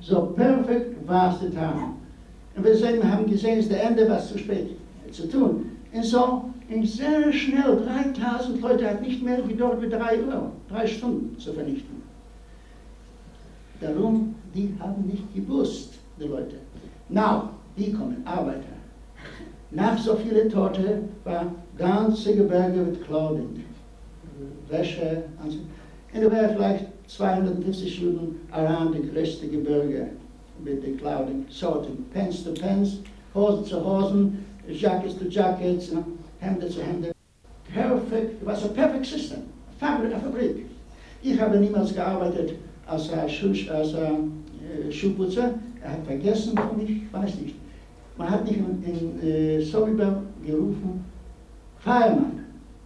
So perfekt war es getan. Und wir haben gesehen, es ist der Ende, was zu spät zu tun. Und so, in sehr schnell, 3000 Leute hat nicht mehr gedauert wie drei Uhr, drei Stunden zu vernichten. Darum, die haben nicht gewusst, die Leute. Now, die kommen, Arbeiter. Nach so vielen Tote war ganze Gebirge mit Clothing, Wäsche, und da wäre vielleicht 250 Juden around die größte Gebirge mit den Clouding, sorting, pens to pens, Hosen zu Hosen, Jackets to Jackets, Hemden zu Hemden. Perfect, it was a perfect system, Fabrik, Fabrik. Ich habe niemals gearbeitet als, Schuh, als äh, Schuhputzer, er hat vergessen mich, ich weiß nicht. Man hat mich in, in äh, Sobibel gerufen, Feiermann.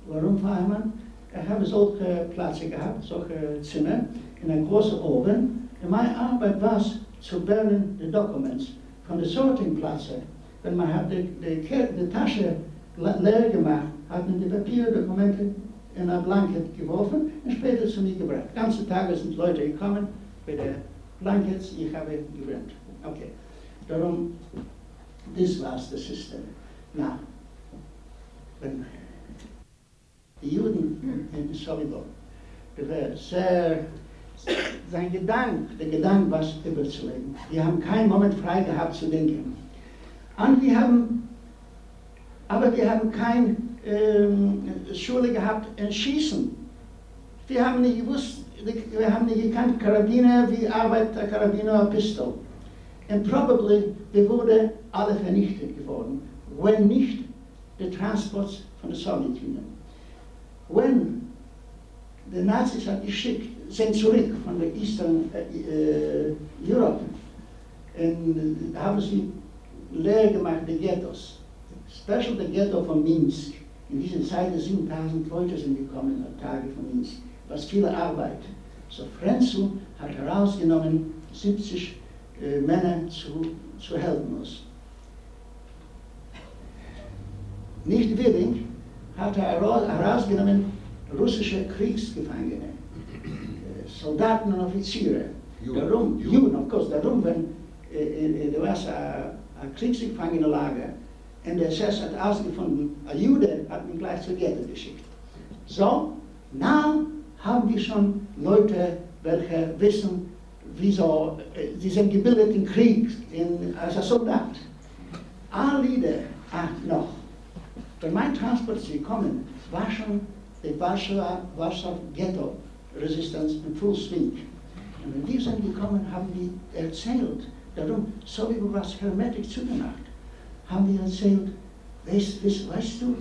Warum Feiermann? Ich habe solche Plätze gehabt, solche Zimmer, in einem großen Ofen. Meine Arbeit war zu bergen die Dokumente von den Sortingplätzen. Wenn man hat die, die, die Tasche leer gemacht, hat man die Papierdokumente in ein Blanket geworfen und später zu mir gebracht. Ganze Tage sind Leute gekommen bei den Blankets, ich habe gebrannt. Okay. Darum, das war das System. Na, wenn die Juden in Solidor, der sehr, sein Gedanke, der Gedanke was überzulegen. Die haben keinen Moment frei gehabt zu denken. Und wir haben, aber wir haben keine ähm, Schule gehabt in Schießen. Wir haben nicht gewusst, wir haben nicht gekannt, Karabiner, wie arbeitet der Karabiner Pistol. Und probably, wir wurden alle vernichtet geworden, wenn nicht der Transport von der Sowjetunion. Wenn die Nazis hat geschickt, sind zurück von der Eastern äh, Europe und haben sie leer gemacht, die Ghettos. Special der Ghetto von Minsk. In dieser Zeit 7000 Leute sind gekommen am Tage von Minsk. Was viele Arbeit. So Frenzel hat herausgenommen 70 äh, Männer zu, zu helfen uns. Nicht willig hat er herausgenommen russische Kriegsgefangene, äh, Soldaten und Offiziere. Darum, Juden, of course, darum, wenn äh, äh, da war ein Kriegsgefangenenlager und der SS hat ausgefunden, ein Jude hat ihn gleich zur Ghetto geschickt. So, now haben wir schon Leute, welche wissen, wieso, sie sind gebildet im Krieg, in, als Soldat. Alle Lieder, ah, noch, wenn mein Transport sie kommen, war schon die Warschauer, Warschau Ghetto Resistenz in Full Swing. Und wenn die sind gekommen, haben die erzählt, darum, so wie was hermetisch zugemacht, haben die erzählt, weißt, weißt, weißt du,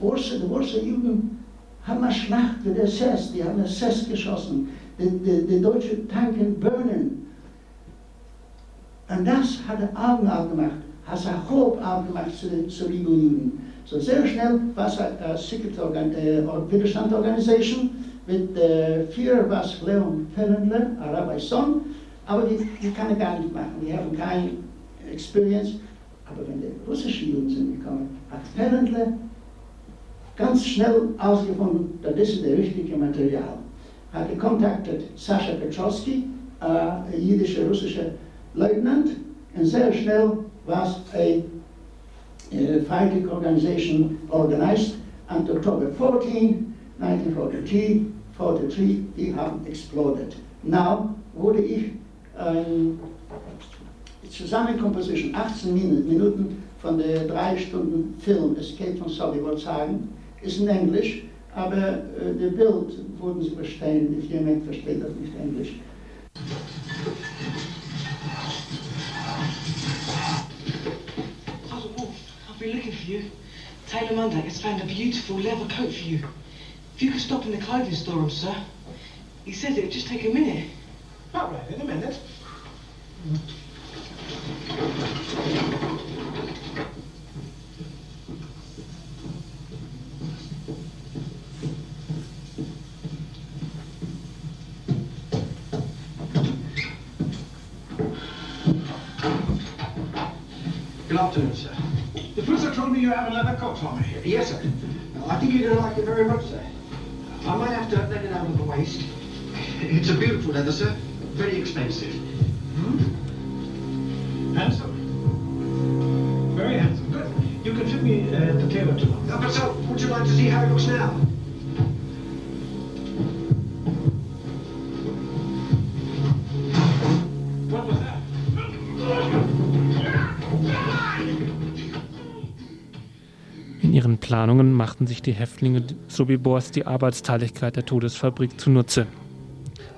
Warschau, die Warschau Jugend haben eine Schlacht mit der SS, die haben SS geschossen, die, die, die deutschen Tanken burnen. Und das hat er Augen aufgemacht, hat er Hope aufgemacht zu den Juden. So sehr schnell war es eine äh, Widerstand Organisation mit äh, vier was Leon Fellendler, Rabbi Son, aber die, die kann er gar nicht machen. Die haben keine Experience. Aber wenn die russischen Juden sind gekommen, hat Fellendler ganz schnell ausgefunden, das ist das richtige Material. Hat gekontaktet Sascha Petrowski, äh, jüdischer russischer Leutnant, und sehr schnell war es ein uh, fighting organization organized on October 14, 1943, 43, die haben exploded. Now wurde ich ein Zusammenkomposition, 18 Minuten von der drei Stunden Film Escape from Sobibor sagen, ist in Englisch, aber äh, das Bild würden Sie verstehen, if jemand versteht das nicht Englisch. been looking for you. Taylor Monday has found a beautiful leather coat for you. If you could stop in the clothing store, sir. He says it'd just take a minute. All right, in a minute. Good afternoon, sir. The Professor told me you have a leather coat on me. Yes, sir. I think you're going to like it very much, sir. I might have to let it out of the waist. It's a beautiful leather, sir. Very expensive. Hmm? Handsome. Very handsome. Good. You can fit me uh, the tailor tomorrow. Uh, but, sir, would you like to see how it looks now? What was that? In ihren Planungen machten sich die Häftlinge Sobibors die Arbeitsteiligkeit der Todesfabrik zunutze.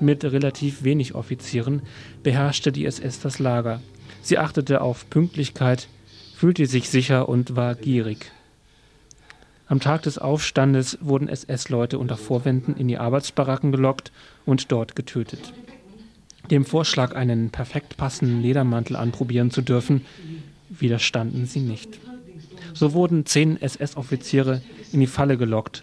Mit relativ wenig Offizieren beherrschte die SS das Lager. Sie achtete auf Pünktlichkeit, fühlte sich sicher und war gierig. Am Tag des Aufstandes wurden SS-Leute unter Vorwänden in die Arbeitsbaracken gelockt und dort getötet. Dem Vorschlag, einen perfekt passenden Ledermantel anprobieren zu dürfen, widerstanden sie nicht. So wurden zehn SS-Offiziere in die Falle gelockt.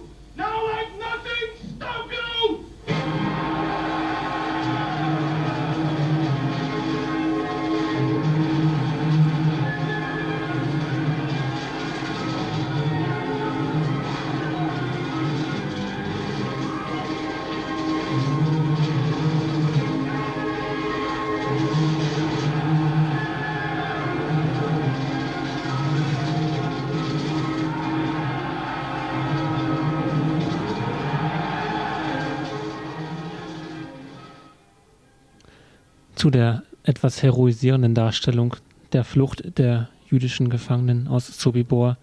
zu der etwas heroisierenden Darstellung der Flucht der jüdischen Gefangenen aus Sobibor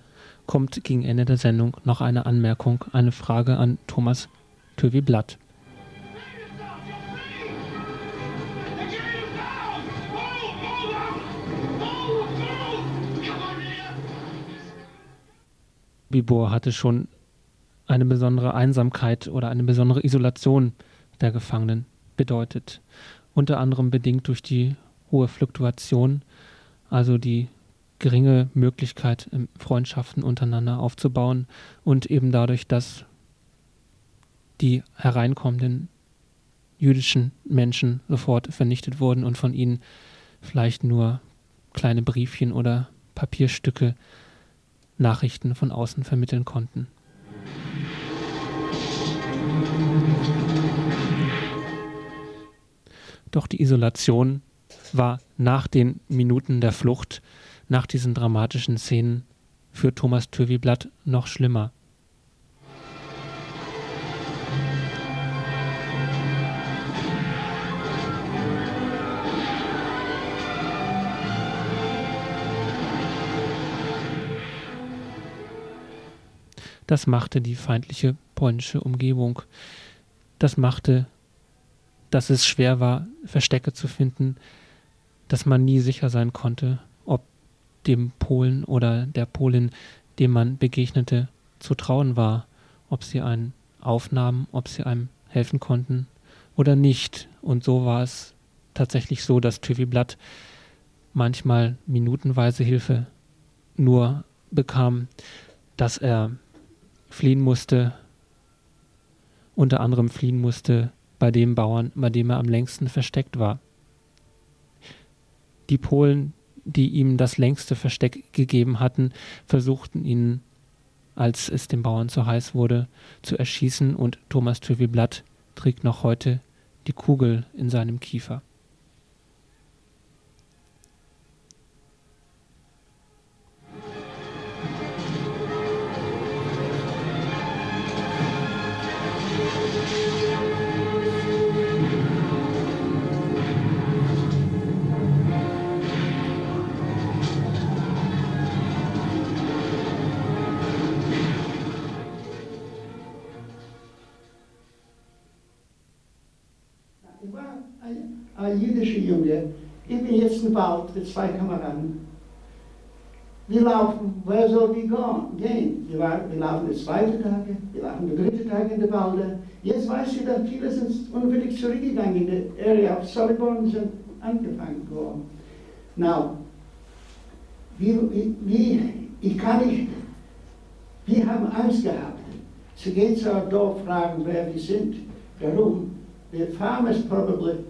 kommt gegen Ende der Sendung noch eine Anmerkung, eine Frage an Thomas Tövi-Blatt. Bibor hatte schon eine besondere Einsamkeit oder eine besondere Isolation der Gefangenen bedeutet unter anderem bedingt durch die hohe Fluktuation, also die geringe Möglichkeit, ähm, Freundschaften untereinander aufzubauen und eben dadurch, dass die hereinkommenden jüdischen Menschen sofort vernichtet wurden und von ihnen vielleicht nur kleine Briefchen oder Papierstücke Nachrichten von außen vermitteln konnten. Doch die Isolation war nach den Minuten der Flucht, nach diesen dramatischen Szenen für Thomas Töviblatt noch schlimmer. Das machte die feindliche polnische Umgebung. Das machte dass es schwer war, Verstecke zu finden, dass man nie sicher sein konnte, ob dem Polen oder der Polin, dem man begegnete, zu trauen war, ob sie einen aufnahmen, ob sie einem helfen konnten oder nicht. Und so war es tatsächlich so, dass Tüvi Blatt manchmal minutenweise Hilfe nur bekam, dass er fliehen musste, unter anderem fliehen musste bei dem Bauern, bei dem er am längsten versteckt war. Die Polen, die ihm das längste Versteck gegeben hatten, versuchten ihn, als es dem Bauern zu heiß wurde, zu erschießen und Thomas Töviblatt trägt noch heute die Kugel in seinem Kiefer. Ein jüdischer Junge, ich bin jetzt im Wald mit zwei Kameraden. Wir laufen, woher soll wir gehen? Wir, wir laufen den zweiten Tag, wir laufen den dritten Tag in den Wald. Jetzt weiß ich, dass viele sind unwillig zurückgegangen in die Area of Solibor und sind angefangen worden. Now, wie, wie, ich kann nicht, wir haben Angst gehabt. Sie gehen zu einem Dorf fragen, wer wir sind. Warum? The farmers probably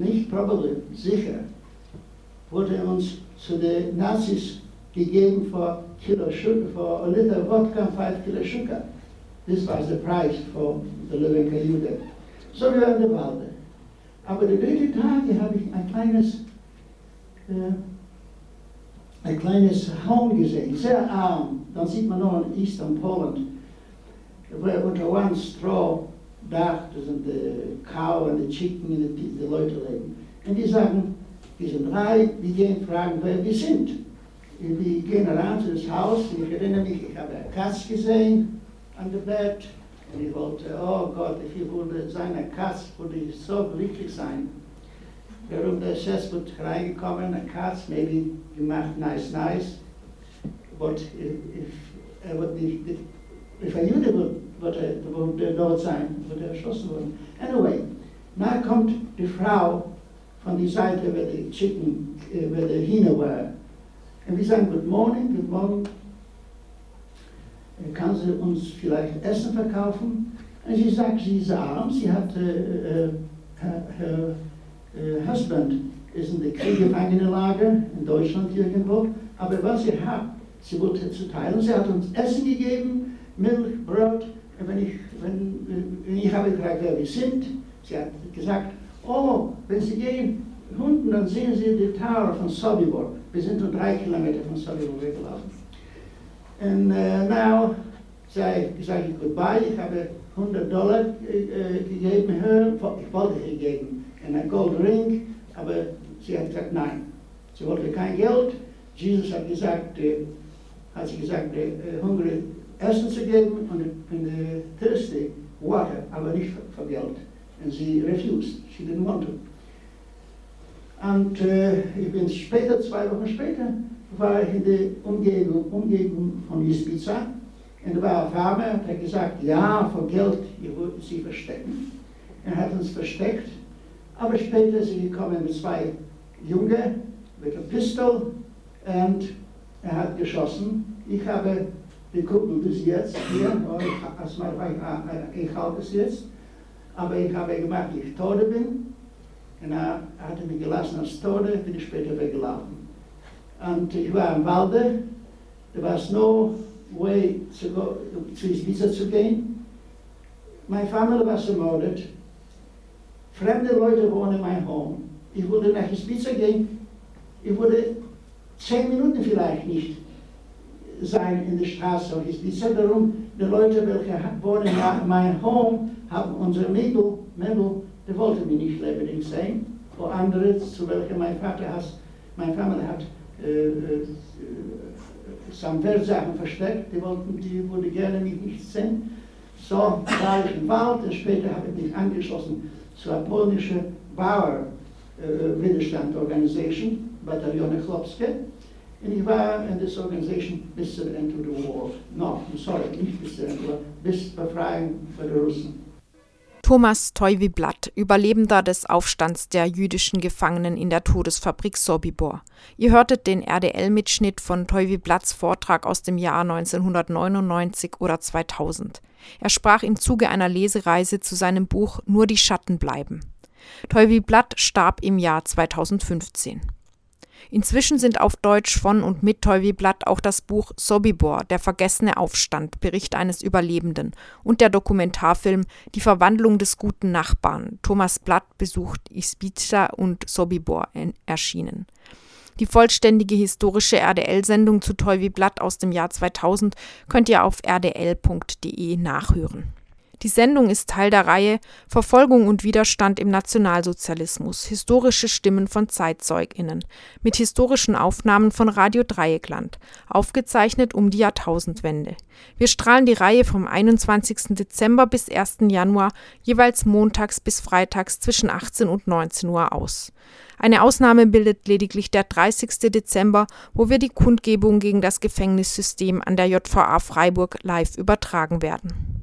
nicht probably, sicher, wurde uns zu den Nazis gegeben für Kilo Sugar, for a liter vodka, five Kilo Sugar. This was the price for the living Jude. So wir waren in der Aber die dritte Tage habe ich ein kleines äh, ein kleines Home gesehen, sehr arm. Dann sieht man noch in Eastern Poland, where unter one straw Das sind die Cow und die Chicken und die, die Leute leben. Und die sagen, wir sind reich, wir gehen fragen, wer wir sind. Und die gehen rein zu das Haus, ich erinnere mich, ich habe eine Katz gesehen an dem Bett. Und ich wollte, oh Gott, ich würde seine Katz, würde ich so glücklich sein. Warum der Chef wird reingekommen, eine Katz, maybe gemacht, nice, nice. But if, if er wird nicht, if ein Jude wird, wird wird er dort sein, wird er erschossen worden. Anyway, na kommt die Frau von der Seite, wo die Chicken, wo die Hühner war. Und wir sagen, good morning, good morning. Kann sie uns vielleicht Essen verkaufen? Und sie sagt, sie ist arm, sie hat, äh, äh, her husband ist in der Kriegsgefangenenlager in Deutschland irgendwo, aber was sie hat, sie wollte zu teilen. Sie hat uns Essen gegeben, Milch, Brot. Wenn ich, wenn, ich habe gefragt, wer wir sind, sie hat gesagt, oh, wenn Sie gehen unten, dann sehen Sie die Tower von Sobibor. Wir sind nur drei Kilometer von Sobibor weggelaufen. Und uh, now sage sag ich goodbye, ich habe 100 Dollar äh, gegeben, ich wollte gegeben, und ein Gold Ring, aber sie hat gesagt, nein, sie wollte kein Geld. Jesus hat gesagt, äh, hat sie gesagt, äh, hungrig Essen zu geben und, und äh, thirsty Water, aber nicht für, Geld. Und sie refused, she didn't want to. Und äh, ich bin später, zwei Wochen später, war ich in der Umgebung, Umgebung von Ispiza. Und da war ein Farmer, der hat gesagt, ja, für Geld, ihr wollt sie verstecken. Er hat uns versteckt. Aber später sind sie gekommen mit zwei Jungen, mit einer Pistole, und er hat geschossen. Ich habe die Kugel bis jetzt hier, oh, ich, halte es jetzt, aber ich habe gemacht, ich tot bin. Und er hat mich gelassen als Tode, bin ich später weggelaufen. Und ich war im Walde, there was no way to go, zu Ibiza zu gehen. Meine Familie war ermordet. Fremde Leute wohnen in meinem Home. Ich würde nach Ibiza gehen, ich würde zehn Minuten vielleicht nicht sein in der Straße von Ibiza. Darum, die Leute, welche wohnen in meinem Home, haben unsere Mädel, Mädel die wollten mich nicht lebendig sehen. Oder andere, zu welchen mein Vater hat, meine Familie hat äh, äh, Samwertsachen versteckt, die wollten, die würde gerne mich nicht sehen. So war ich im Wald und später habe ich mich angeschlossen zur polnischen Bauer äh, Widerstand Organisation, Bataillone Chlopskie. War in dieser Organisation bis zum Ende der War. No, sorry, nicht bis zum Ende, bis Befreiung die Russen. Thomas Toivi-Blatt, Überlebender des Aufstands der jüdischen Gefangenen in der Todesfabrik Sobibor. Ihr hörtet den RDL-Mitschnitt von Toivi-Blatts Vortrag aus dem Jahr 1999 oder 2000. Er sprach im Zuge einer Lesereise zu seinem Buch Nur die Schatten bleiben. Toivi-Blatt starb im Jahr 2015. Inzwischen sind auf Deutsch von und mit Blatt auch das Buch Sobibor, der vergessene Aufstand, Bericht eines Überlebenden und der Dokumentarfilm Die Verwandlung des guten Nachbarn, Thomas Blatt besucht Ispica und Sobibor erschienen. Die vollständige historische RDL-Sendung zu Blatt aus dem Jahr 2000 könnt ihr auf rdl.de nachhören. Die Sendung ist Teil der Reihe Verfolgung und Widerstand im Nationalsozialismus. Historische Stimmen von ZeitzeugInnen mit historischen Aufnahmen von Radio Dreieckland, aufgezeichnet um die Jahrtausendwende. Wir strahlen die Reihe vom 21. Dezember bis 1. Januar jeweils montags bis freitags zwischen 18 und 19 Uhr aus. Eine Ausnahme bildet lediglich der 30. Dezember, wo wir die Kundgebung gegen das Gefängnissystem an der JVA Freiburg live übertragen werden